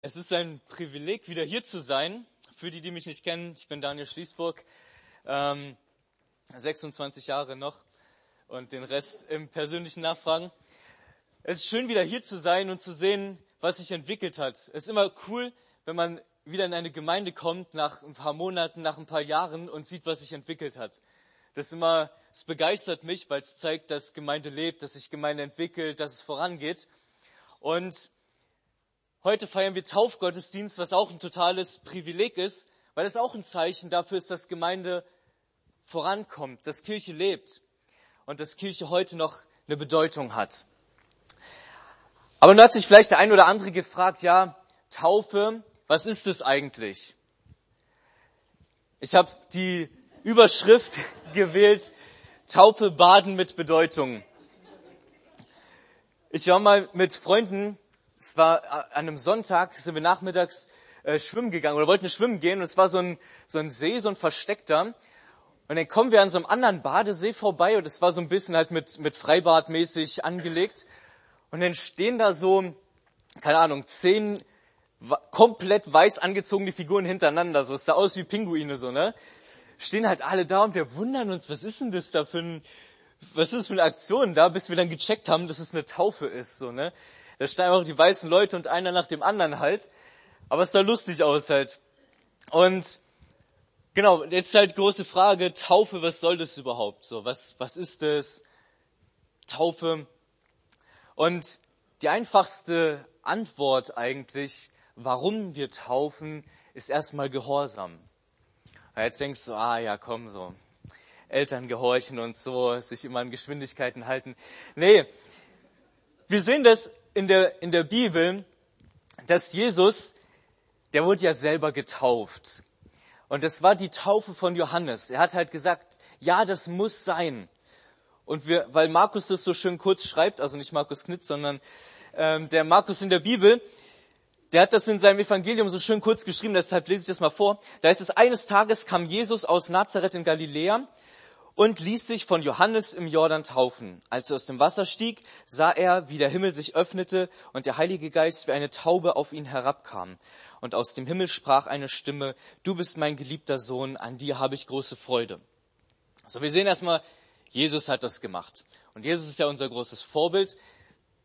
Es ist ein Privileg, wieder hier zu sein. Für die, die mich nicht kennen, ich bin Daniel Schließburg, ähm, 26 Jahre noch und den Rest im persönlichen Nachfragen. Es ist schön, wieder hier zu sein und zu sehen, was sich entwickelt hat. Es ist immer cool, wenn man wieder in eine Gemeinde kommt, nach ein paar Monaten, nach ein paar Jahren und sieht, was sich entwickelt hat. Das ist immer, es begeistert mich, weil es zeigt, dass Gemeinde lebt, dass sich Gemeinde entwickelt, dass es vorangeht. Und heute feiern wir Taufgottesdienst, was auch ein totales Privileg ist, weil es auch ein Zeichen dafür ist, dass Gemeinde vorankommt, dass Kirche lebt und dass Kirche heute noch eine Bedeutung hat. Aber nun hat sich vielleicht der ein oder andere gefragt, ja, Taufe, was ist es eigentlich? Ich habe die Überschrift gewählt, Taufe baden mit Bedeutung. Ich war mal mit Freunden, es war an einem Sonntag, sind wir nachmittags äh, schwimmen gegangen oder wollten schwimmen gehen und es war so ein, so ein See, so ein versteckter. Und dann kommen wir an so einem anderen Badesee vorbei und es war so ein bisschen halt mit, mit Freibad mäßig angelegt. Und dann stehen da so, keine Ahnung, zehn komplett weiß angezogene Figuren hintereinander, so es sah aus wie Pinguine, so, ne? Stehen halt alle da und wir wundern uns, was ist denn das da für ein, was ist das für eine Aktion da, bis wir dann gecheckt haben, dass es eine Taufe ist, so, ne? Da stehen einfach die weißen Leute und einer nach dem anderen halt. Aber es sah lustig aus halt. Und, genau, jetzt halt große Frage, Taufe, was soll das überhaupt? So, was, was ist das? Taufe. Und die einfachste Antwort eigentlich warum wir taufen, ist erstmal Gehorsam. Jetzt denkst du, ah ja, komm so. Eltern gehorchen und so, sich immer an Geschwindigkeiten halten. Nee, wir sehen das in der, in der Bibel, dass Jesus, der wurde ja selber getauft. Und das war die Taufe von Johannes. Er hat halt gesagt, ja, das muss sein. Und wir, weil Markus das so schön kurz schreibt, also nicht Markus Knitz, sondern ähm, der Markus in der Bibel, der hat das in seinem Evangelium so schön kurz geschrieben, deshalb lese ich das mal vor. Da ist es, eines Tages kam Jesus aus Nazareth in Galiläa und ließ sich von Johannes im Jordan taufen. Als er aus dem Wasser stieg, sah er, wie der Himmel sich öffnete und der Heilige Geist wie eine Taube auf ihn herabkam. Und aus dem Himmel sprach eine Stimme, du bist mein geliebter Sohn, an dir habe ich große Freude. So, wir sehen erstmal, Jesus hat das gemacht. Und Jesus ist ja unser großes Vorbild.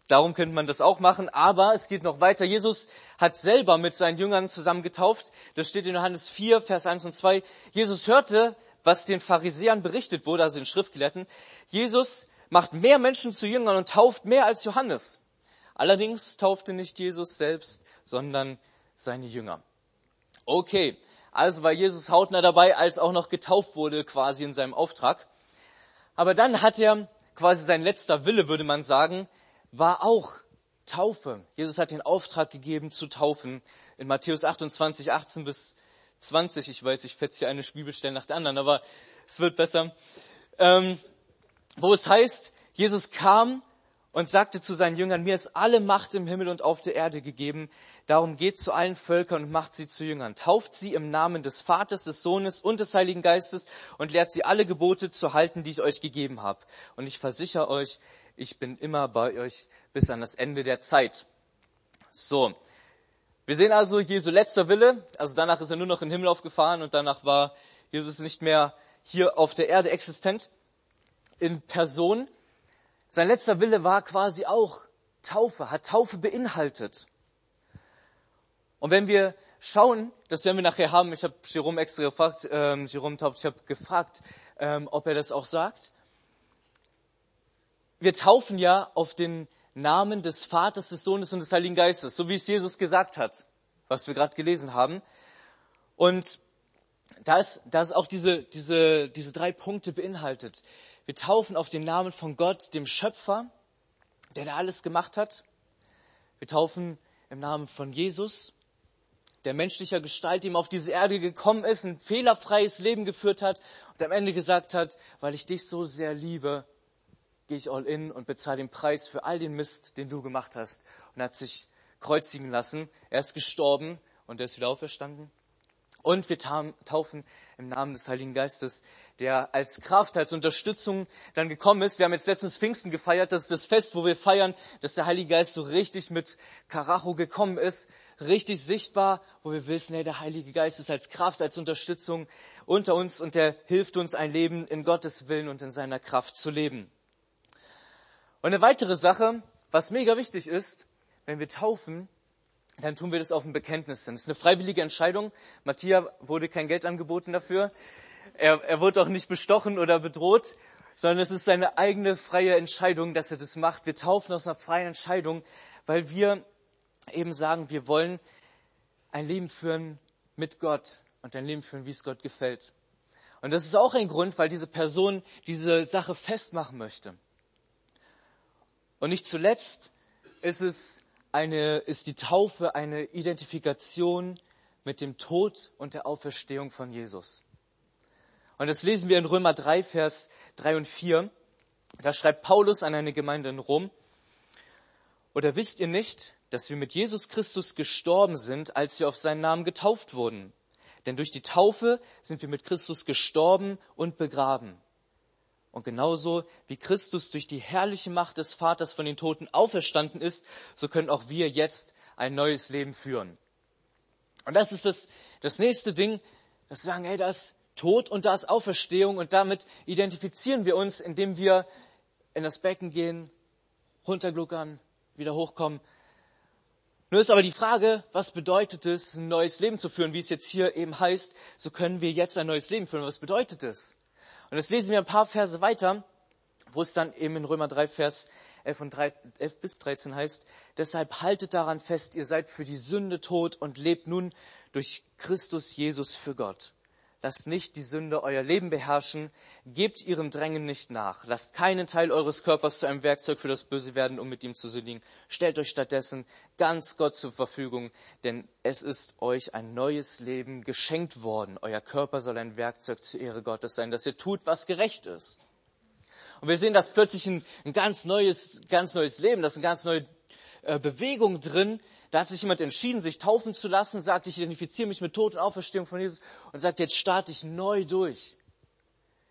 Darum könnte man das auch machen, aber es geht noch weiter. Jesus hat selber mit seinen Jüngern zusammen getauft. Das steht in Johannes 4, Vers 1 und 2. Jesus hörte, was den Pharisäern berichtet wurde, also den Schriftgelehrten. Jesus macht mehr Menschen zu Jüngern und tauft mehr als Johannes. Allerdings taufte nicht Jesus selbst, sondern seine Jünger. Okay, also war Jesus hautnah dabei, als auch noch getauft wurde quasi in seinem Auftrag. Aber dann hat er quasi sein letzter Wille, würde man sagen, war auch Taufe. Jesus hat den Auftrag gegeben zu taufen. In Matthäus 28, 18 bis 20, ich weiß, ich fetze hier eine Bibelstelle nach der anderen, aber es wird besser. Ähm, wo es heißt, Jesus kam und sagte zu seinen Jüngern, mir ist alle Macht im Himmel und auf der Erde gegeben. Darum geht zu allen Völkern und macht sie zu Jüngern. Tauft sie im Namen des Vaters, des Sohnes und des Heiligen Geistes und lehrt sie alle Gebote zu halten, die ich euch gegeben habe. Und ich versichere euch, ich bin immer bei euch bis an das Ende der Zeit. So. Wir sehen also Jesu letzter Wille, also danach ist er nur noch in den Himmel aufgefahren und danach war Jesus nicht mehr hier auf der Erde existent in Person. Sein letzter Wille war quasi auch Taufe, hat Taufe beinhaltet. Und wenn wir schauen, das werden wir nachher haben, ich habe Jerome extra gefragt, ähm, Jerome Tauft, ich habe gefragt, ähm, ob er das auch sagt wir taufen ja auf den Namen des Vaters, des Sohnes und des Heiligen Geistes, so wie es Jesus gesagt hat, was wir gerade gelesen haben. Und da ist, da ist auch diese, diese, diese drei Punkte beinhaltet. Wir taufen auf den Namen von Gott, dem Schöpfer, der da alles gemacht hat. Wir taufen im Namen von Jesus, der menschlicher Gestalt, ihm auf diese Erde gekommen ist, ein fehlerfreies Leben geführt hat und am Ende gesagt hat, weil ich dich so sehr liebe, gehe ich all in und bezahle den Preis für all den Mist, den du gemacht hast. Und er hat sich kreuzigen lassen. Er ist gestorben und er ist wieder auferstanden. Und wir taufen im Namen des Heiligen Geistes, der als Kraft, als Unterstützung dann gekommen ist. Wir haben jetzt letztens Pfingsten gefeiert. Das ist das Fest, wo wir feiern, dass der Heilige Geist so richtig mit Karacho gekommen ist. Richtig sichtbar, wo wir wissen, hey, der Heilige Geist ist als Kraft, als Unterstützung unter uns und der hilft uns ein Leben in Gottes Willen und in seiner Kraft zu leben. Und eine weitere Sache, was mega wichtig ist, wenn wir taufen, dann tun wir das auf ein Bekenntnis hin. Das ist eine freiwillige Entscheidung. Matthias wurde kein Geld angeboten dafür. Er, er wurde auch nicht bestochen oder bedroht, sondern es ist seine eigene freie Entscheidung, dass er das macht. Wir taufen aus einer freien Entscheidung, weil wir eben sagen, wir wollen ein Leben führen mit Gott und ein Leben führen, wie es Gott gefällt. Und das ist auch ein Grund, weil diese Person diese Sache festmachen möchte. Und nicht zuletzt ist es eine, ist die Taufe eine Identifikation mit dem Tod und der Auferstehung von Jesus. Und das lesen wir in Römer 3, Vers 3 und 4. Da schreibt Paulus an eine Gemeinde in Rom, oder wisst ihr nicht, dass wir mit Jesus Christus gestorben sind, als wir auf seinen Namen getauft wurden? Denn durch die Taufe sind wir mit Christus gestorben und begraben. Und genauso wie Christus durch die herrliche Macht des Vaters von den Toten auferstanden ist, so können auch wir jetzt ein neues Leben führen. Und das ist das, das nächste Ding, dass wir sagen, hey, da ist Tod und da ist Auferstehung und damit identifizieren wir uns, indem wir in das Becken gehen, runtergluckern, wieder hochkommen. Nur ist aber die Frage, was bedeutet es, ein neues Leben zu führen, wie es jetzt hier eben heißt, so können wir jetzt ein neues Leben führen. Was bedeutet es? Und das lesen wir ein paar Verse weiter, wo es dann eben in Römer 3, Vers 11, und 3, 11 bis 13 heißt, deshalb haltet daran fest, ihr seid für die Sünde tot und lebt nun durch Christus Jesus für Gott. Lasst nicht die Sünde euer Leben beherrschen, gebt ihrem Drängen nicht nach. Lasst keinen Teil eures Körpers zu einem Werkzeug für das Böse werden, um mit ihm zu sündigen. Stellt euch stattdessen ganz Gott zur Verfügung, denn es ist euch ein neues Leben geschenkt worden. Euer Körper soll ein Werkzeug zur Ehre Gottes sein, dass ihr tut, was gerecht ist. Und wir sehen, dass plötzlich ein, ein ganz neues, ganz neues Leben, das ist eine ganz neue äh, Bewegung drin, da hat sich jemand entschieden, sich taufen zu lassen, sagt, ich identifiziere mich mit Tod und Auferstehung von Jesus und sagt, jetzt starte ich neu durch.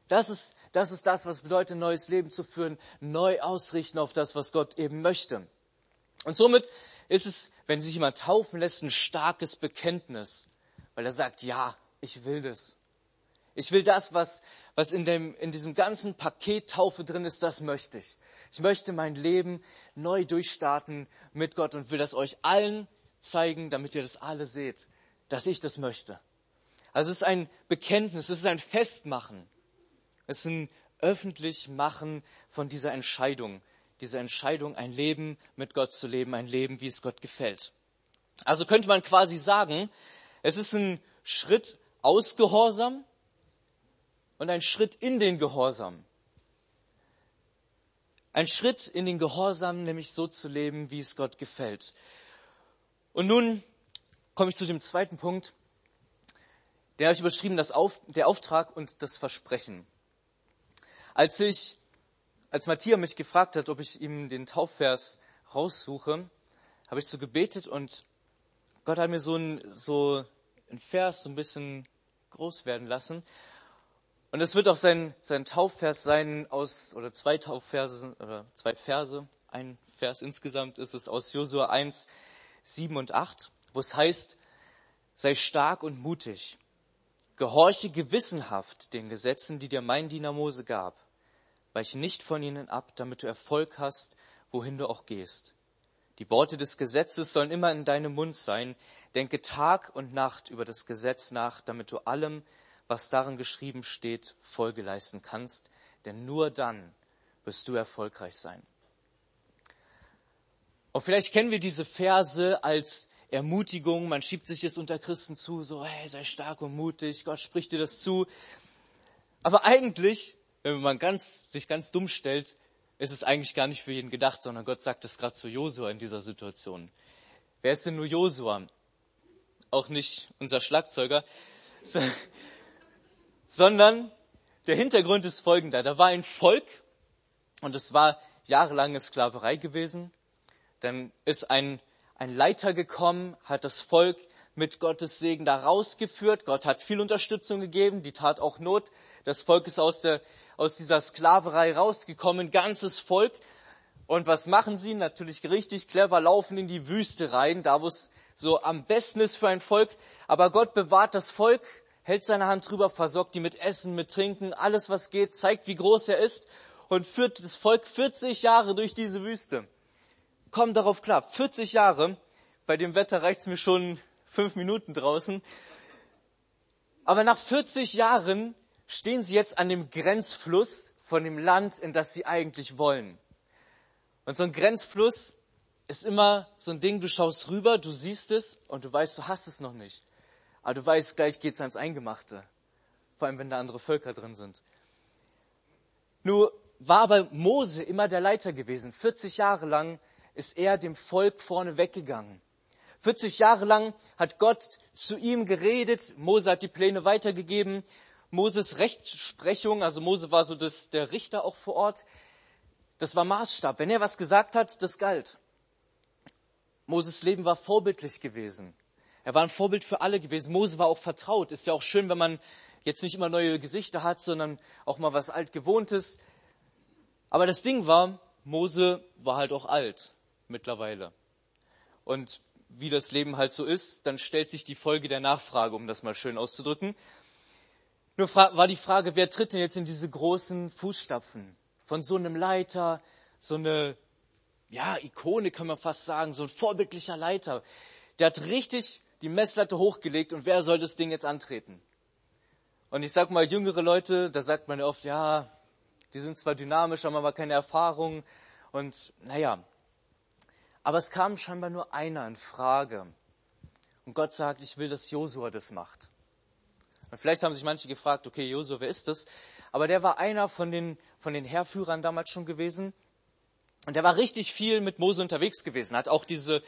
Das ist, das ist das, was bedeutet, ein neues Leben zu führen, neu ausrichten auf das, was Gott eben möchte. Und somit ist es, wenn sich jemand taufen lässt, ein starkes Bekenntnis, weil er sagt, ja, ich will das. Ich will das, was, was in, dem, in diesem ganzen Paket Taufe drin ist, das möchte ich. Ich möchte mein Leben neu durchstarten mit Gott und will das euch allen zeigen, damit ihr das alle seht, dass ich das möchte. Also es ist ein Bekenntnis, es ist ein Festmachen. Es ist ein öffentlich Machen von dieser Entscheidung. Diese Entscheidung, ein Leben mit Gott zu leben, ein Leben, wie es Gott gefällt. Also könnte man quasi sagen, es ist ein Schritt aus Gehorsam und ein Schritt in den Gehorsam. Ein Schritt in den Gehorsam, nämlich so zu leben, wie es Gott gefällt. Und nun komme ich zu dem zweiten Punkt. Der habe ich überschrieben, das Auf, der Auftrag und das Versprechen. Als ich, als Matthias mich gefragt hat, ob ich ihm den Taufvers raussuche, habe ich so gebetet und Gott hat mir so ein, so ein Vers so ein bisschen groß werden lassen. Und es wird auch sein, sein Taufvers sein aus, oder zwei Taufverse, oder zwei Verse, ein Vers insgesamt ist es aus Josua 1, 7 und 8, wo es heißt, sei stark und mutig, gehorche gewissenhaft den Gesetzen, die dir mein Diener Mose gab, weiche nicht von ihnen ab, damit du Erfolg hast, wohin du auch gehst. Die Worte des Gesetzes sollen immer in deinem Mund sein. Denke Tag und Nacht über das Gesetz nach, damit du allem, was darin geschrieben steht, Folge leisten kannst, denn nur dann wirst du erfolgreich sein. Und vielleicht kennen wir diese Verse als Ermutigung, man schiebt sich es unter Christen zu, so, hey, sei stark und mutig, Gott spricht dir das zu. Aber eigentlich, wenn man ganz, sich ganz dumm stellt, ist es eigentlich gar nicht für jeden gedacht, sondern Gott sagt es gerade zu Josua in dieser Situation. Wer ist denn nur Josua? Auch nicht unser Schlagzeuger, sondern der Hintergrund ist folgender. Da war ein Volk und es war jahrelange Sklaverei gewesen. Dann ist ein, ein Leiter gekommen, hat das Volk mit Gottes Segen da rausgeführt. Gott hat viel Unterstützung gegeben, die tat auch Not. Das Volk ist aus, der, aus dieser Sklaverei rausgekommen, ganzes Volk. Und was machen sie? Natürlich richtig clever, laufen in die Wüste rein, da wo es so am besten ist für ein Volk. Aber Gott bewahrt das Volk, hält seine Hand drüber, versorgt die mit Essen, mit Trinken, alles was geht, zeigt, wie groß er ist und führt das Volk 40 Jahre durch diese Wüste. Komm darauf klar, 40 Jahre, bei dem Wetter reicht's mir schon fünf Minuten draußen. Aber nach 40 Jahren stehen sie jetzt an dem Grenzfluss von dem Land, in das sie eigentlich wollen. Und so ein Grenzfluss ist immer so ein Ding, du schaust rüber, du siehst es und du weißt, du hast es noch nicht. Aber du weißt, gleich geht's ans Eingemachte. Vor allem, wenn da andere Völker drin sind. Nur war aber Mose immer der Leiter gewesen. 40 Jahre lang ist er dem Volk vorne weggegangen. 40 Jahre lang hat Gott zu ihm geredet. Mose hat die Pläne weitergegeben. Moses Rechtsprechung, also Mose war so das, der Richter auch vor Ort. Das war Maßstab. Wenn er was gesagt hat, das galt. Moses Leben war vorbildlich gewesen. Er war ein Vorbild für alle gewesen. Mose war auch vertraut. Ist ja auch schön, wenn man jetzt nicht immer neue Gesichter hat, sondern auch mal was altgewohntes. Aber das Ding war, Mose war halt auch alt mittlerweile. Und wie das Leben halt so ist, dann stellt sich die Folge der Nachfrage, um das mal schön auszudrücken. Nur war die Frage, wer tritt denn jetzt in diese großen Fußstapfen? Von so einem Leiter, so eine, ja, Ikone kann man fast sagen, so ein vorbildlicher Leiter. Der hat richtig die Messlatte hochgelegt und wer soll das Ding jetzt antreten? Und ich sag mal, jüngere Leute, da sagt man ja oft, ja, die sind zwar dynamisch, haben aber keine Erfahrung und naja, aber es kam scheinbar nur einer in Frage. Und Gott sagt, ich will, dass Josua das macht. Und vielleicht haben sich manche gefragt, okay, Josua, wer ist das? Aber der war einer von den, von den Heerführern damals schon gewesen. Und der war richtig viel mit Mose unterwegs gewesen, hat auch diese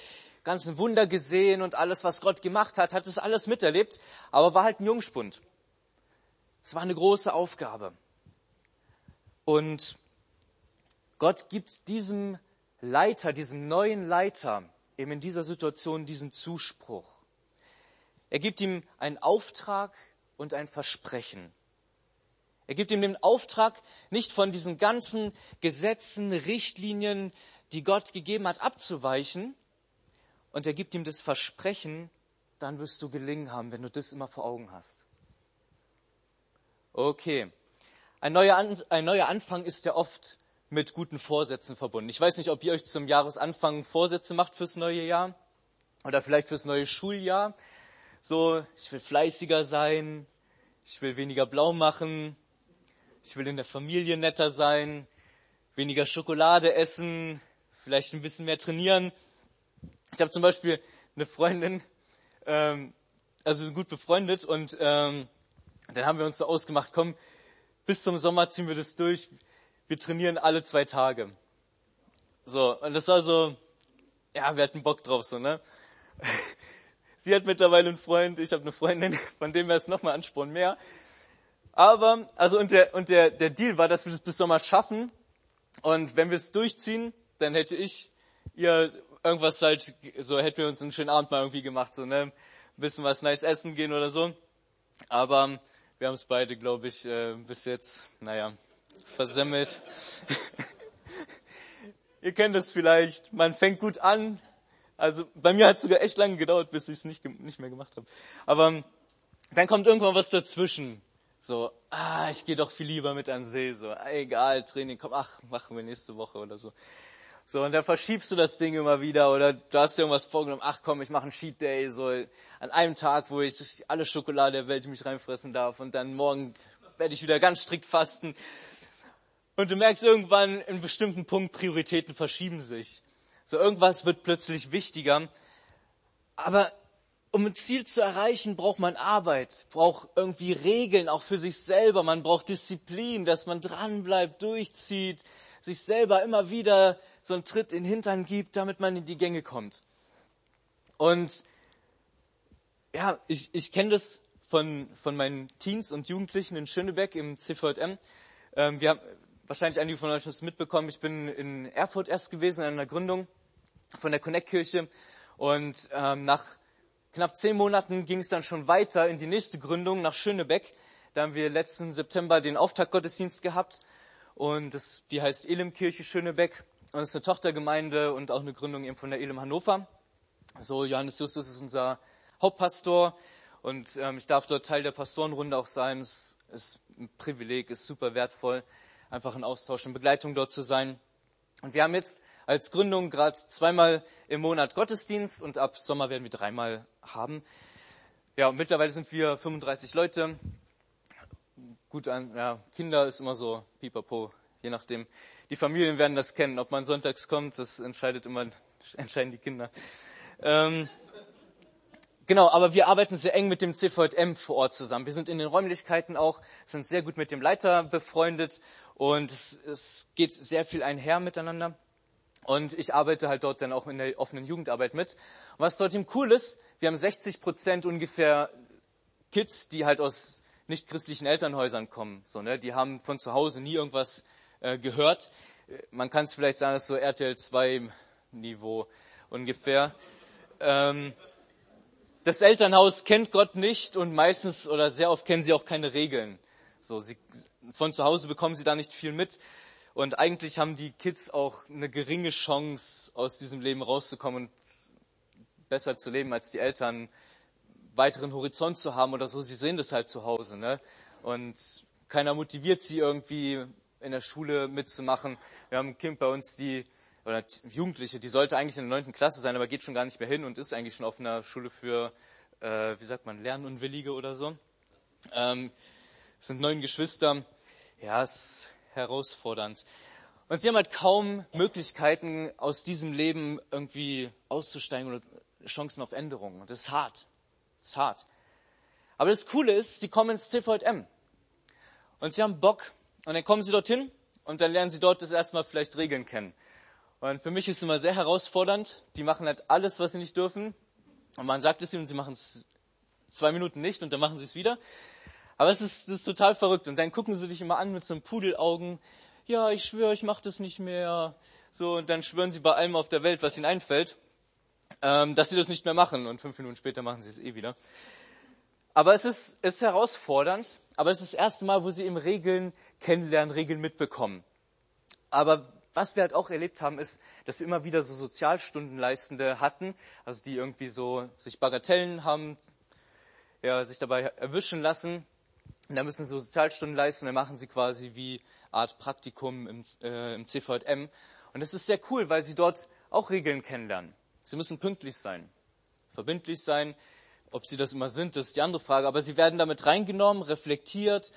ganzen Wunder gesehen und alles, was Gott gemacht hat, hat es alles miterlebt, aber war halt ein Jungspund. Es war eine große Aufgabe. Und Gott gibt diesem Leiter, diesem neuen Leiter, eben in dieser Situation diesen Zuspruch. Er gibt ihm einen Auftrag und ein Versprechen. Er gibt ihm den Auftrag, nicht von diesen ganzen Gesetzen, Richtlinien, die Gott gegeben hat, abzuweichen. Und er gibt ihm das Versprechen, dann wirst du gelingen haben, wenn du das immer vor Augen hast. Okay. Ein neuer, ein neuer Anfang ist ja oft mit guten Vorsätzen verbunden. Ich weiß nicht, ob ihr euch zum Jahresanfang Vorsätze macht fürs neue Jahr oder vielleicht fürs neue Schuljahr. So, ich will fleißiger sein, ich will weniger blau machen, ich will in der Familie netter sein, weniger Schokolade essen, vielleicht ein bisschen mehr trainieren. Ich habe zum Beispiel eine Freundin, ähm, also wir sind gut befreundet und ähm, dann haben wir uns so ausgemacht, komm, bis zum Sommer ziehen wir das durch wir trainieren alle zwei Tage. So, und das war so, ja, wir hatten Bock drauf, so, ne? Sie hat mittlerweile einen Freund, ich habe eine Freundin, von dem wäre es nochmal Ansporn mehr. Aber, also, und der, und der, der Deal war, dass wir das bis Sommer schaffen. Und wenn wir es durchziehen, dann hätte ich ihr irgendwas halt, so hätten wir uns einen schönen Abend mal irgendwie gemacht, so, ne? Ein bisschen was nice essen gehen oder so. Aber wir haben es beide, glaube ich, äh, bis jetzt, naja, versemmelt. Ihr kennt es vielleicht, man fängt gut an. Also bei mir hat es sogar echt lange gedauert, bis ich es nicht, nicht mehr gemacht habe. Aber ähm, dann kommt irgendwann was dazwischen. So, ah, ich gehe doch viel lieber mit an See. So, egal, Training, komm, ach, machen wir nächste Woche oder so. So, und dann verschiebst du das Ding immer wieder oder du hast dir irgendwas vorgenommen, ach komm, ich mache einen Cheat Day, so an einem Tag, wo ich alle Schokolade der Welt mich reinfressen darf und dann morgen werde ich wieder ganz strikt fasten. Und du merkst irgendwann, in bestimmten Punkt, Prioritäten verschieben sich. So irgendwas wird plötzlich wichtiger. Aber um ein Ziel zu erreichen, braucht man Arbeit, braucht irgendwie Regeln, auch für sich selber. Man braucht Disziplin, dass man dranbleibt, durchzieht, sich selber immer wieder so einen Tritt in den Hintern gibt, damit man in die Gänge kommt. Und ja, ich, ich kenne das von, von meinen Teens und Jugendlichen in Schönebeck im CVM. Ähm, wir haben, wahrscheinlich einige von euch es mitbekommen, ich bin in Erfurt erst gewesen, in einer Gründung von der Connect-Kirche. Und ähm, nach knapp zehn Monaten ging es dann schon weiter in die nächste Gründung nach Schönebeck. Da haben wir letzten September den Auftaktgottesdienst gehabt und das, die heißt Elimkirche Schönebeck und ist eine Tochtergemeinde und auch eine Gründung eben von der Elim Hannover. So, Johannes Justus ist unser Hauptpastor und ähm, ich darf dort Teil der Pastorenrunde auch sein. Es ist ein Privileg, ist super wertvoll, einfach in Austausch und Begleitung dort zu sein. Und wir haben jetzt als Gründung gerade zweimal im Monat Gottesdienst und ab Sommer werden wir dreimal haben. Ja, und mittlerweile sind wir 35 Leute. Gut, an, ja, Kinder ist immer so pipapo, je nachdem. Die Familien werden das kennen, ob man sonntags kommt, das entscheidet immer, entscheiden die Kinder. Ähm, Genau, aber wir arbeiten sehr eng mit dem CVM vor Ort zusammen. Wir sind in den Räumlichkeiten auch, sind sehr gut mit dem Leiter befreundet und es, es geht sehr viel einher miteinander. Und ich arbeite halt dort dann auch in der offenen Jugendarbeit mit. Und was dort eben cool ist, wir haben 60 Prozent ungefähr Kids, die halt aus nicht christlichen Elternhäusern kommen. So, ne? Die haben von zu Hause nie irgendwas äh, gehört. Man kann es vielleicht sagen, das ist so RTL 2 Niveau ungefähr. Ähm, das Elternhaus kennt Gott nicht und meistens oder sehr oft kennen sie auch keine Regeln. So, sie, von zu Hause bekommen sie da nicht viel mit. Und eigentlich haben die Kids auch eine geringe Chance, aus diesem Leben rauszukommen und besser zu leben als die Eltern, weiteren Horizont zu haben oder so. Sie sehen das halt zu Hause, ne? Und keiner motiviert sie irgendwie in der Schule mitzumachen. Wir haben ein Kind bei uns, die oder Jugendliche, die sollte eigentlich in der neunten Klasse sein, aber geht schon gar nicht mehr hin und ist eigentlich schon auf einer Schule für, äh, wie sagt man, Lernunwillige oder so. Ähm, es sind neun Geschwister. Ja, es ist herausfordernd. Und sie haben halt kaum Möglichkeiten, aus diesem Leben irgendwie auszusteigen oder Chancen auf Änderungen. Und das ist hart. Das ist hart. Aber das Coole ist, sie kommen ins CVM. Und sie haben Bock. Und dann kommen sie dorthin und dann lernen sie dort das erstmal vielleicht Regeln kennen. Und für mich ist es immer sehr herausfordernd. Die machen halt alles, was sie nicht dürfen. Und man sagt es ihnen sie machen es zwei Minuten nicht und dann machen sie es wieder. Aber es ist, ist total verrückt. Und dann gucken sie dich immer an mit so einem Pudelaugen. Ja, ich schwöre, ich mache das nicht mehr. So, und dann schwören sie bei allem auf der Welt, was ihnen einfällt, ähm, dass sie das nicht mehr machen. Und fünf Minuten später machen sie es eh wieder. Aber es ist, es ist herausfordernd. Aber es ist das erste Mal, wo sie eben Regeln kennenlernen, Regeln mitbekommen. Aber was wir halt auch erlebt haben, ist, dass wir immer wieder so Sozialstundenleistende hatten, also die irgendwie so sich Bagatellen haben, ja, sich dabei erwischen lassen. Und dann müssen sie Sozialstunden leisten, dann machen sie quasi wie Art Praktikum im, äh, im CVM. Und das ist sehr cool, weil sie dort auch Regeln kennenlernen. Sie müssen pünktlich sein, verbindlich sein. Ob sie das immer sind, das ist die andere Frage. Aber sie werden damit reingenommen, reflektiert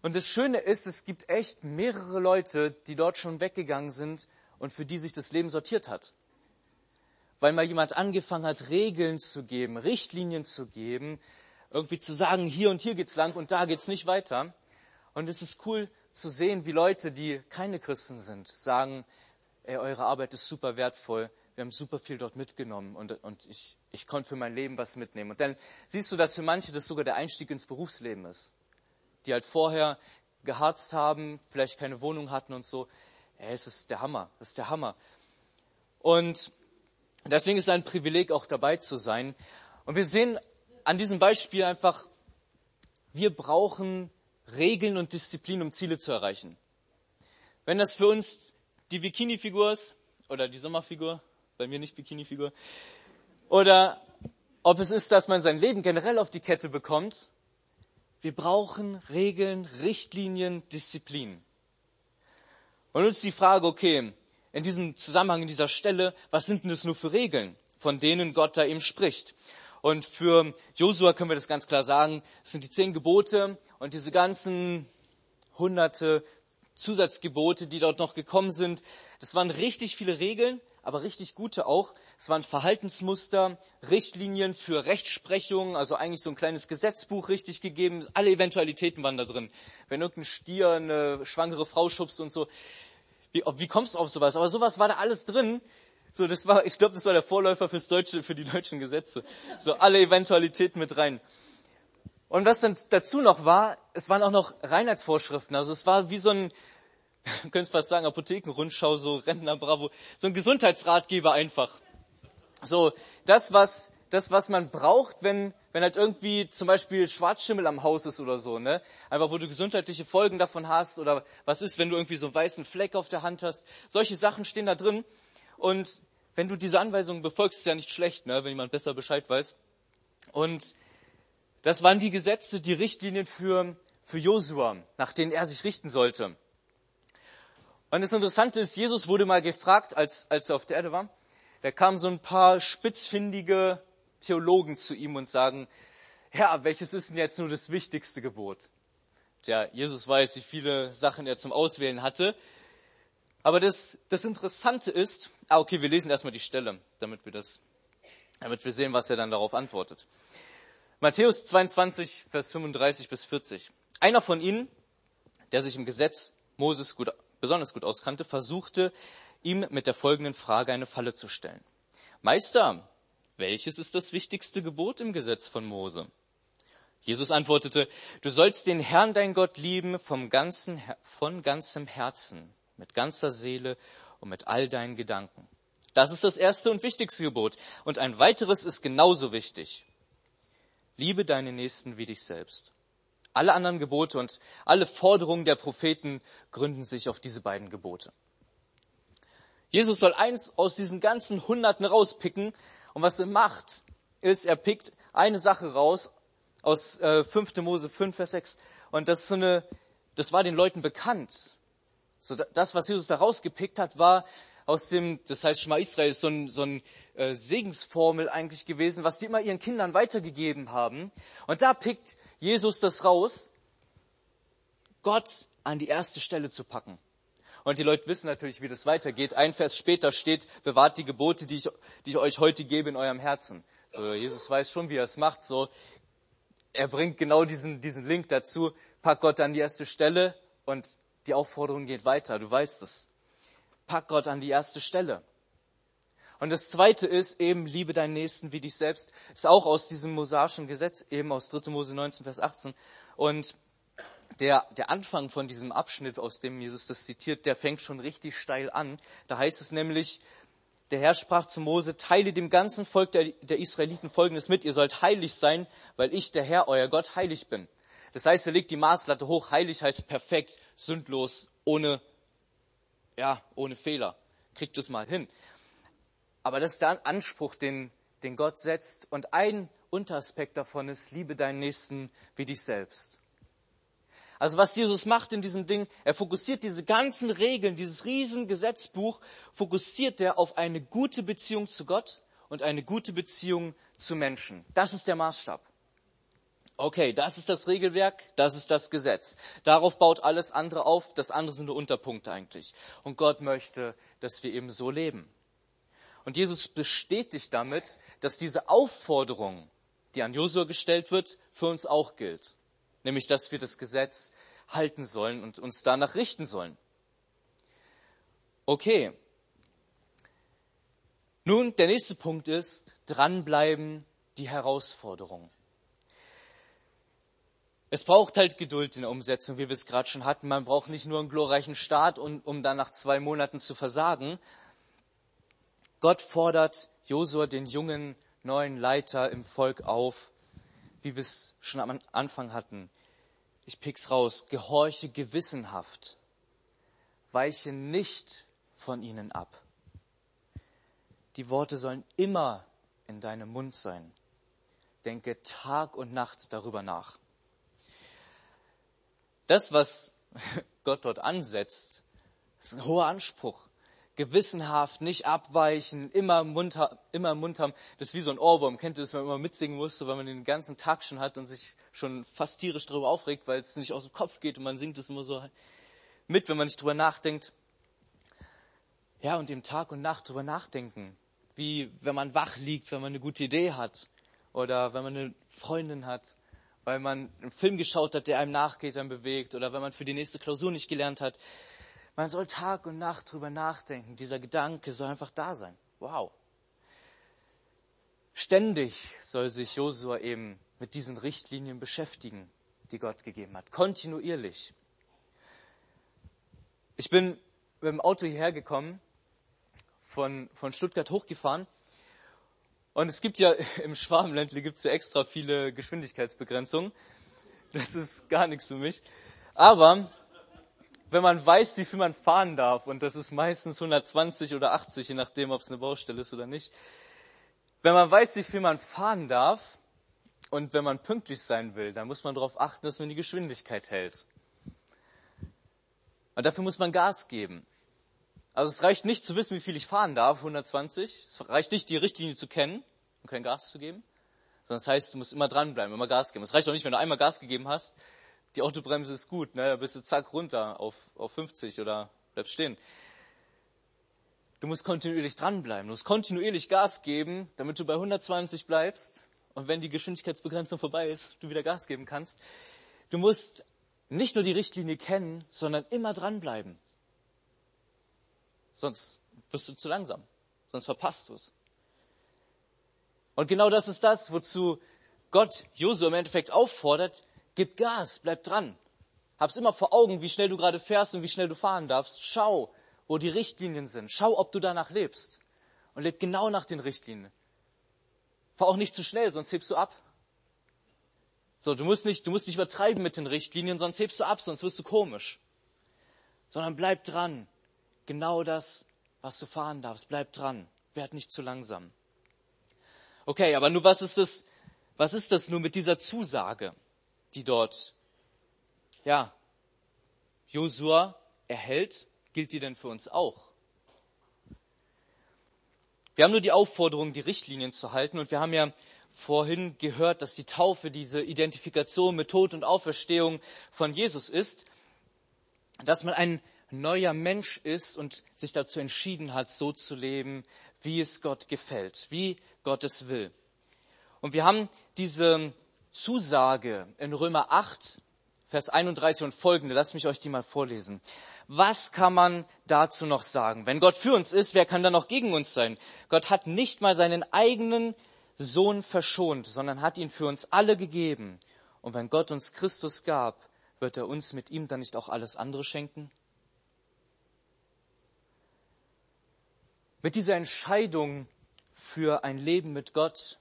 und das Schöne ist, es gibt echt mehrere Leute, die dort schon weggegangen sind und für die sich das Leben sortiert hat. Weil mal jemand angefangen hat, Regeln zu geben, Richtlinien zu geben, irgendwie zu sagen, hier und hier geht's lang und da geht's nicht weiter. Und es ist cool zu sehen, wie Leute, die keine Christen sind, sagen, ey, eure Arbeit ist super wertvoll, wir haben super viel dort mitgenommen und, und ich, ich konnte für mein Leben was mitnehmen. Und dann siehst du, dass für manche das sogar der Einstieg ins Berufsleben ist die halt vorher geharzt haben, vielleicht keine Wohnung hatten und so. Ey, es ist der Hammer, es ist der Hammer. Und deswegen ist es ein Privileg, auch dabei zu sein. Und wir sehen an diesem Beispiel einfach, wir brauchen Regeln und Disziplin, um Ziele zu erreichen. Wenn das für uns die Bikini-Figur ist, oder die Sommerfigur, bei mir nicht Bikini-Figur, oder ob es ist, dass man sein Leben generell auf die Kette bekommt, wir brauchen Regeln, Richtlinien, Disziplin. Und uns die Frage, okay, in diesem Zusammenhang, in dieser Stelle, was sind denn das nur für Regeln, von denen Gott da eben spricht? Und für Josua können wir das ganz klar sagen, es sind die zehn Gebote und diese ganzen hunderte Zusatzgebote, die dort noch gekommen sind. Das waren richtig viele Regeln, aber richtig gute auch, es waren Verhaltensmuster, Richtlinien für Rechtsprechung, also eigentlich so ein kleines Gesetzbuch richtig gegeben. Alle Eventualitäten waren da drin. Wenn irgendein Stier eine schwangere Frau schubst und so. Wie, wie kommst du auf sowas? Aber sowas war da alles drin. So, das war, ich glaube, das war der Vorläufer fürs deutsche, für die deutschen Gesetze. So alle Eventualitäten mit rein. Und was dann dazu noch war, es waren auch noch Reinheitsvorschriften. Also es war wie so ein, könntest fast sagen, Apothekenrundschau, so Rentner Bravo, so ein Gesundheitsratgeber einfach. So, das, was das, was man braucht, wenn, wenn halt irgendwie zum Beispiel Schwarzschimmel am Haus ist oder so, ne? Einfach, wo du gesundheitliche Folgen davon hast oder was ist, wenn du irgendwie so einen weißen Fleck auf der Hand hast. Solche Sachen stehen da drin. Und wenn du diese Anweisungen befolgst, ist ja nicht schlecht, ne? Wenn jemand besser Bescheid weiß. Und das waren die Gesetze, die Richtlinien für, für Josua, nach denen er sich richten sollte. Und das Interessante ist, Jesus wurde mal gefragt, als, als er auf der Erde war, da kamen so ein paar spitzfindige Theologen zu ihm und sagen, ja, welches ist denn jetzt nur das wichtigste Gebot? Tja, Jesus weiß, wie viele Sachen er zum Auswählen hatte. Aber das, das Interessante ist, ah, okay, wir lesen erstmal die Stelle, damit wir das, damit wir sehen, was er dann darauf antwortet. Matthäus 22, Vers 35 bis 40. Einer von ihnen, der sich im Gesetz Moses gut besonders gut auskannte, versuchte, ihm mit der folgenden Frage eine Falle zu stellen. Meister, welches ist das wichtigste Gebot im Gesetz von Mose? Jesus antwortete, du sollst den Herrn dein Gott lieben vom ganzen, von ganzem Herzen, mit ganzer Seele und mit all deinen Gedanken. Das ist das erste und wichtigste Gebot. Und ein weiteres ist genauso wichtig. Liebe deine Nächsten wie dich selbst. Alle anderen Gebote und alle Forderungen der Propheten gründen sich auf diese beiden Gebote. Jesus soll eins aus diesen ganzen Hunderten rauspicken. Und was er macht, ist, er pickt eine Sache raus aus äh, 5. Mose 5, Vers 6. Und das ist so eine, das war den Leuten bekannt. So, das, was Jesus da rausgepickt hat, war aus dem, das heißt Schma Israel, ist so ein, so ein äh, Segensformel eigentlich gewesen, was die immer ihren Kindern weitergegeben haben. Und da pickt Jesus das raus, Gott an die erste Stelle zu packen. Und die Leute wissen natürlich, wie das weitergeht. Ein Vers später steht, bewahrt die Gebote, die ich, die ich euch heute gebe in eurem Herzen. So, Jesus weiß schon, wie er es macht. So, er bringt genau diesen, diesen Link dazu, pack Gott an die erste Stelle und die Aufforderung geht weiter. Du weißt es. Pack Gott an die erste Stelle. Und das zweite ist eben, liebe deinen Nächsten wie dich selbst. Ist auch aus diesem mosaischen Gesetz, eben aus 3. Mose 19, Vers 18. Und der, der Anfang von diesem Abschnitt, aus dem Jesus das zitiert, der fängt schon richtig steil an. Da heißt es nämlich, der Herr sprach zu Mose, teile dem ganzen Volk der, der Israeliten Folgendes mit, ihr sollt heilig sein, weil ich, der Herr, euer Gott, heilig bin. Das heißt, er legt die Maßlatte hoch. Heilig heißt perfekt, sündlos, ohne, ja, ohne Fehler. Kriegt es mal hin. Aber das ist der Anspruch, den, den Gott setzt. Und ein Unteraspekt davon ist, liebe deinen Nächsten wie dich selbst. Also was Jesus macht in diesem Ding, er fokussiert diese ganzen Regeln, dieses riesen Gesetzbuch, fokussiert er auf eine gute Beziehung zu Gott und eine gute Beziehung zu Menschen. Das ist der Maßstab. Okay, das ist das Regelwerk, das ist das Gesetz. Darauf baut alles andere auf, das andere sind nur Unterpunkte eigentlich. Und Gott möchte, dass wir eben so leben. Und Jesus bestätigt damit, dass diese Aufforderung, die an Josua gestellt wird, für uns auch gilt. Nämlich, dass wir das Gesetz halten sollen und uns danach richten sollen. Okay. Nun, der nächste Punkt ist, dranbleiben, die Herausforderung. Es braucht halt Geduld in der Umsetzung, wie wir es gerade schon hatten. Man braucht nicht nur einen glorreichen Start, um, dann nach zwei Monaten zu versagen, Gott fordert Josua, den jungen neuen Leiter im Volk auf, wie wir es schon am Anfang hatten. Ich pick's raus. Gehorche gewissenhaft. Weiche nicht von ihnen ab. Die Worte sollen immer in deinem Mund sein. Denke Tag und Nacht darüber nach. Das, was Gott dort ansetzt, ist ein hoher Anspruch gewissenhaft, nicht abweichen, immer Mund, immer haben. Das ist wie so ein Ohrwurm. Kennt ihr das, wenn man immer mitsingen musste, weil man den ganzen Tag schon hat und sich schon fast tierisch darüber aufregt, weil es nicht aus dem Kopf geht und man singt es immer so mit, wenn man nicht drüber nachdenkt. Ja, und im Tag und Nacht drüber nachdenken. Wie wenn man wach liegt, wenn man eine gute Idee hat. Oder wenn man eine Freundin hat. Weil man einen Film geschaut hat, der einem nachgeht, einem bewegt. Oder wenn man für die nächste Klausur nicht gelernt hat. Man soll Tag und Nacht drüber nachdenken. Dieser Gedanke soll einfach da sein. Wow. Ständig soll sich Josua eben mit diesen Richtlinien beschäftigen, die Gott gegeben hat. Kontinuierlich. Ich bin mit dem Auto hierher gekommen, von, von Stuttgart hochgefahren Und es gibt ja im Schwarmländle gibt's ja extra viele Geschwindigkeitsbegrenzungen. Das ist gar nichts für mich. Aber wenn man weiß, wie viel man fahren darf, und das ist meistens 120 oder 80, je nachdem, ob es eine Baustelle ist oder nicht, wenn man weiß, wie viel man fahren darf und wenn man pünktlich sein will, dann muss man darauf achten, dass man die Geschwindigkeit hält. Und dafür muss man Gas geben. Also es reicht nicht zu wissen, wie viel ich fahren darf, 120. Es reicht nicht, die Richtlinie zu kennen und kein Gas zu geben. Sondern das heißt, du musst immer dranbleiben, immer Gas geben. Es reicht auch nicht, wenn du einmal Gas gegeben hast, die Autobremse ist gut, ne? da bist du zack runter auf, auf 50 oder bleibst stehen. Du musst kontinuierlich dranbleiben. Du musst kontinuierlich Gas geben, damit du bei 120 bleibst. Und wenn die Geschwindigkeitsbegrenzung vorbei ist, du wieder Gas geben kannst. Du musst nicht nur die Richtlinie kennen, sondern immer dranbleiben. Sonst wirst du zu langsam. Sonst verpasst du es. Und genau das ist das, wozu Gott Josua im Endeffekt auffordert. Gib Gas, bleib dran. Hab's immer vor Augen, wie schnell du gerade fährst und wie schnell du fahren darfst. Schau, wo die Richtlinien sind. Schau, ob du danach lebst. Und leb genau nach den Richtlinien. Fahr auch nicht zu schnell, sonst hebst du ab. So, du musst nicht, du musst nicht übertreiben mit den Richtlinien, sonst hebst du ab, sonst wirst du komisch. Sondern bleib dran. Genau das, was du fahren darfst. Bleib dran. Werd nicht zu langsam. Okay, aber nur was ist das, was ist das nur mit dieser Zusage, die dort, ja, Josua erhält gilt die denn für uns auch? Wir haben nur die Aufforderung, die Richtlinien zu halten und wir haben ja vorhin gehört, dass die Taufe diese Identifikation mit Tod und Auferstehung von Jesus ist, dass man ein neuer Mensch ist und sich dazu entschieden hat, so zu leben, wie es Gott gefällt, wie Gott es will. Und wir haben diese Zusage in Römer 8, Vers 31 und folgende. Lasst mich euch die mal vorlesen. Was kann man dazu noch sagen? Wenn Gott für uns ist, wer kann dann noch gegen uns sein? Gott hat nicht mal seinen eigenen Sohn verschont, sondern hat ihn für uns alle gegeben. Und wenn Gott uns Christus gab, wird er uns mit ihm dann nicht auch alles andere schenken? Mit dieser Entscheidung für ein Leben mit Gott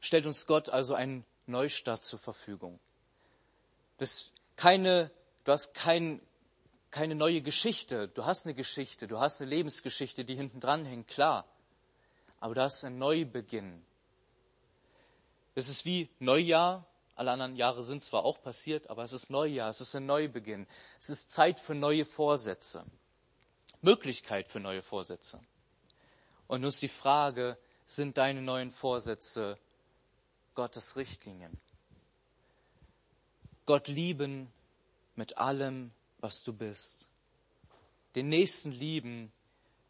stellt uns Gott also einen Neustart zur Verfügung. Das keine, du hast kein, keine neue Geschichte. Du hast eine Geschichte, du hast eine Lebensgeschichte, die hinten dran hängt, klar. Aber du hast einen Neubeginn. Es ist wie Neujahr. Alle anderen Jahre sind zwar auch passiert, aber es ist Neujahr, es ist ein Neubeginn. Es ist Zeit für neue Vorsätze. Möglichkeit für neue Vorsätze. Und nun ist die Frage, sind deine neuen Vorsätze Gottes Richtlinien? Gott lieben mit allem, was du bist. Den Nächsten lieben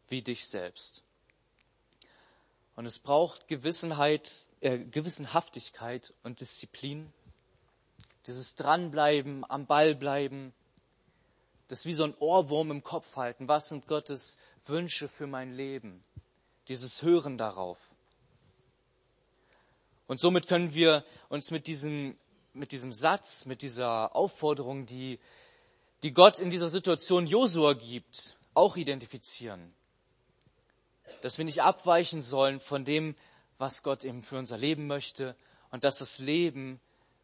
wie dich selbst. Und es braucht Gewissenheit, äh, Gewissenhaftigkeit und Disziplin. Dieses Dranbleiben, am Ball bleiben, das wie so ein Ohrwurm im Kopf halten. Was sind Gottes Wünsche für mein Leben? Dieses Hören darauf. Und somit können wir uns mit diesem mit diesem Satz, mit dieser Aufforderung, die, die Gott in dieser Situation Josua gibt, auch identifizieren. Dass wir nicht abweichen sollen von dem, was Gott eben für unser Leben möchte und dass das Leben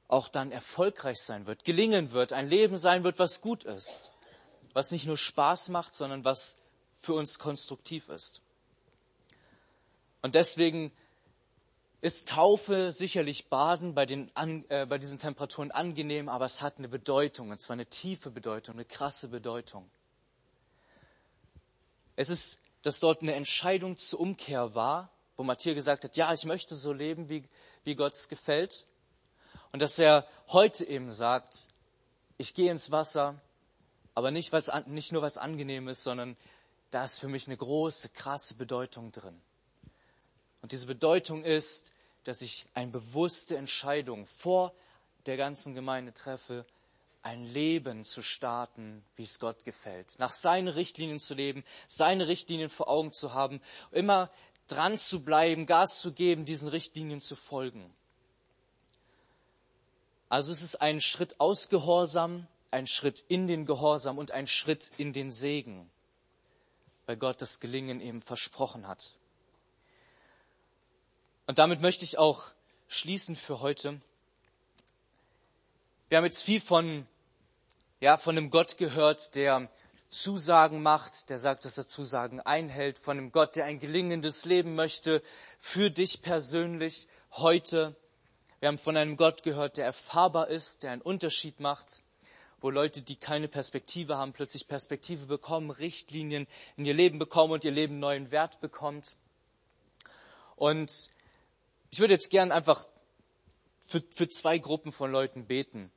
auch dann erfolgreich sein wird, gelingen wird, ein Leben sein wird, was gut ist, was nicht nur Spaß macht, sondern was für uns konstruktiv ist. Und deswegen ist Taufe sicherlich Baden bei, den, äh, bei diesen Temperaturen angenehm, aber es hat eine Bedeutung, und zwar eine tiefe Bedeutung, eine krasse Bedeutung. Es ist, dass dort eine Entscheidung zur Umkehr war, wo Matthias gesagt hat, ja, ich möchte so leben, wie, wie Gott es gefällt. Und dass er heute eben sagt, ich gehe ins Wasser, aber nicht, weil's, nicht nur, weil es angenehm ist, sondern da ist für mich eine große, krasse Bedeutung drin. Und diese Bedeutung ist, dass ich eine bewusste Entscheidung vor der ganzen Gemeinde treffe, ein Leben zu starten, wie es Gott gefällt. Nach seinen Richtlinien zu leben, seine Richtlinien vor Augen zu haben, immer dran zu bleiben, Gas zu geben, diesen Richtlinien zu folgen. Also es ist ein Schritt aus Gehorsam, ein Schritt in den Gehorsam und ein Schritt in den Segen, weil Gott das Gelingen eben versprochen hat. Und damit möchte ich auch schließen für heute. Wir haben jetzt viel von, ja, von einem Gott gehört, der Zusagen macht, der sagt, dass er Zusagen einhält, von einem Gott, der ein gelingendes Leben möchte für dich persönlich heute. Wir haben von einem Gott gehört, der erfahrbar ist, der einen Unterschied macht, wo Leute, die keine Perspektive haben, plötzlich Perspektive bekommen, Richtlinien in ihr Leben bekommen und ihr Leben neuen Wert bekommt. Und ich würde jetzt gern einfach für, für zwei Gruppen von Leuten beten.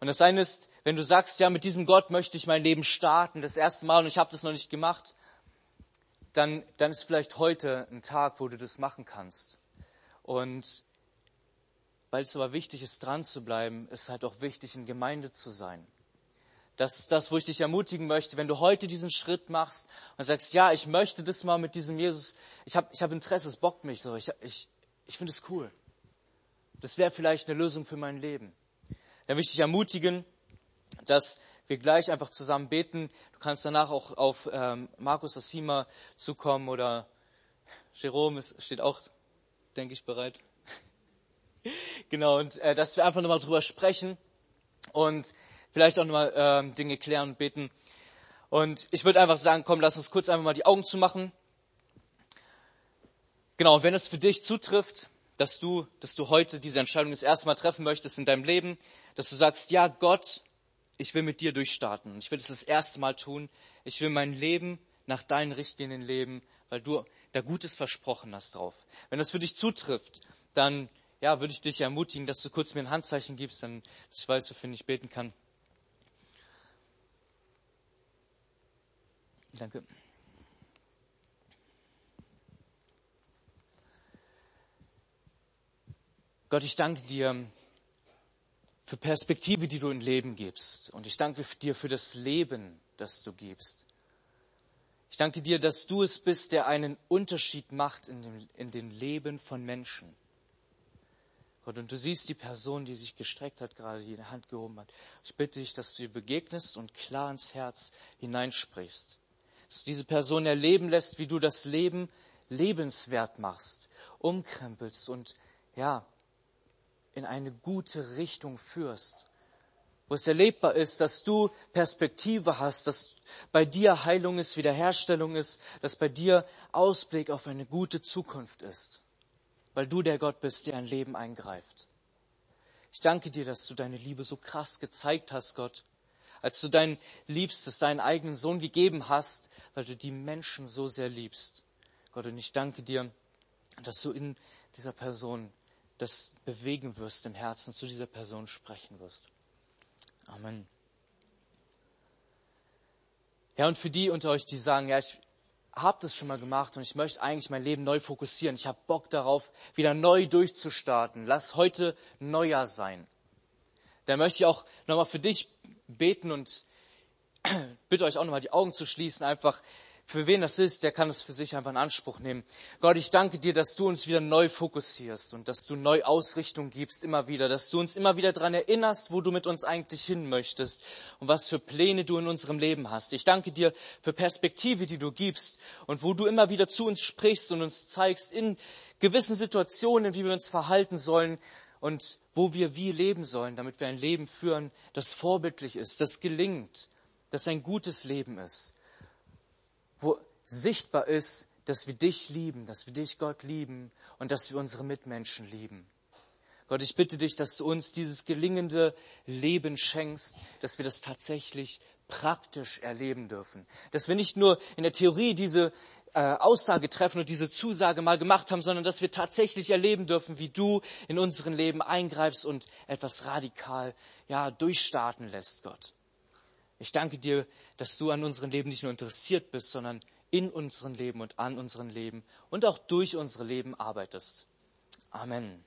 Und das eine ist, wenn du sagst, ja, mit diesem Gott möchte ich mein Leben starten, das erste Mal und ich habe das noch nicht gemacht, dann, dann ist vielleicht heute ein Tag, wo du das machen kannst. Und weil es aber wichtig ist, dran zu bleiben, ist halt auch wichtig, in Gemeinde zu sein. Das ist das, wo ich dich ermutigen möchte, wenn du heute diesen Schritt machst und sagst, ja, ich möchte das mal mit diesem Jesus, ich habe ich hab Interesse, es bockt mich so, ich, ich, ich finde es cool. Das wäre vielleicht eine Lösung für mein Leben dann möchte ich dich ermutigen, dass wir gleich einfach zusammen beten. Du kannst danach auch auf ähm, Markus Asima zukommen oder Jerome ist, steht auch, denke ich, bereit. genau, und äh, dass wir einfach nochmal drüber sprechen und vielleicht auch nochmal ähm, Dinge klären und beten. Und ich würde einfach sagen, komm, lass uns kurz einfach mal die Augen zumachen. Genau, wenn es für dich zutrifft, dass du, dass du heute diese Entscheidung das erste Mal treffen möchtest in deinem Leben, dass du sagst, ja Gott, ich will mit dir durchstarten. Ich will das das erste Mal tun. Ich will mein Leben nach deinen Richtlinien leben, weil du da Gutes versprochen hast drauf. Wenn das für dich zutrifft, dann ja, würde ich dich ermutigen, dass du kurz mir ein Handzeichen gibst, dann dass ich weiß, wofür ich beten kann. Danke. Gott, ich danke dir für Perspektive, die du im Leben gibst. Und ich danke dir für das Leben, das du gibst. Ich danke dir, dass du es bist, der einen Unterschied macht in, dem, in den Leben von Menschen. Gott, und du siehst die Person, die sich gestreckt hat, gerade die in Hand gehoben hat. Ich bitte dich, dass du ihr begegnest und klar ins Herz hineinsprichst. Dass diese Person erleben lässt, wie du das Leben lebenswert machst, umkrempelst und ja, in eine gute Richtung führst, wo es erlebbar ist, dass du Perspektive hast, dass bei dir Heilung ist, Wiederherstellung ist, dass bei dir Ausblick auf eine gute Zukunft ist, weil du der Gott bist, der ein Leben eingreift. Ich danke dir, dass du deine Liebe so krass gezeigt hast, Gott, als du deinen Liebstes, deinen eigenen Sohn gegeben hast, weil du die Menschen so sehr liebst. Gott, und ich danke dir, dass du in dieser Person das bewegen wirst im Herzen, zu dieser Person sprechen wirst. Amen. Ja, und für die unter euch, die sagen, ja, ich habe das schon mal gemacht und ich möchte eigentlich mein Leben neu fokussieren. Ich habe Bock darauf, wieder neu durchzustarten. Lass heute neuer sein. Da möchte ich auch nochmal für dich beten und bitte euch auch nochmal die Augen zu schließen, einfach für wen das ist, der kann es für sich einfach in Anspruch nehmen. Gott, ich danke dir, dass du uns wieder neu fokussierst und dass du neu Ausrichtung gibst immer wieder, dass du uns immer wieder daran erinnerst, wo du mit uns eigentlich hin möchtest und was für Pläne du in unserem Leben hast. Ich danke dir für Perspektive, die du gibst und wo du immer wieder zu uns sprichst und uns zeigst in gewissen Situationen, wie wir uns verhalten sollen und wo wir wie leben sollen, damit wir ein Leben führen, das vorbildlich ist, das gelingt, das ein gutes Leben ist wo sichtbar ist, dass wir dich lieben, dass wir dich, Gott, lieben und dass wir unsere Mitmenschen lieben. Gott, ich bitte dich, dass du uns dieses gelingende Leben schenkst, dass wir das tatsächlich praktisch erleben dürfen. Dass wir nicht nur in der Theorie diese äh, Aussage treffen und diese Zusage mal gemacht haben, sondern dass wir tatsächlich erleben dürfen, wie du in unseren Leben eingreifst und etwas radikal, ja, durchstarten lässt, Gott. Ich danke dir, dass du an unserem Leben nicht nur interessiert bist, sondern in unserem Leben und an unserem Leben und auch durch unsere Leben arbeitest. Amen.